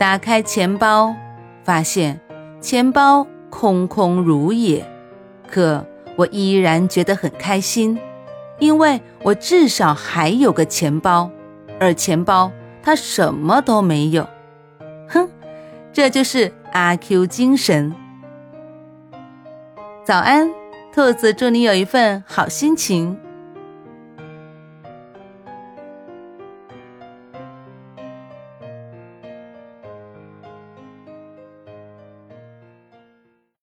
打开钱包，发现钱包空空如也，可我依然觉得很开心，因为我至少还有个钱包，而钱包它什么都没有。哼，这就是阿 Q 精神。早安，兔子，祝你有一份好心情。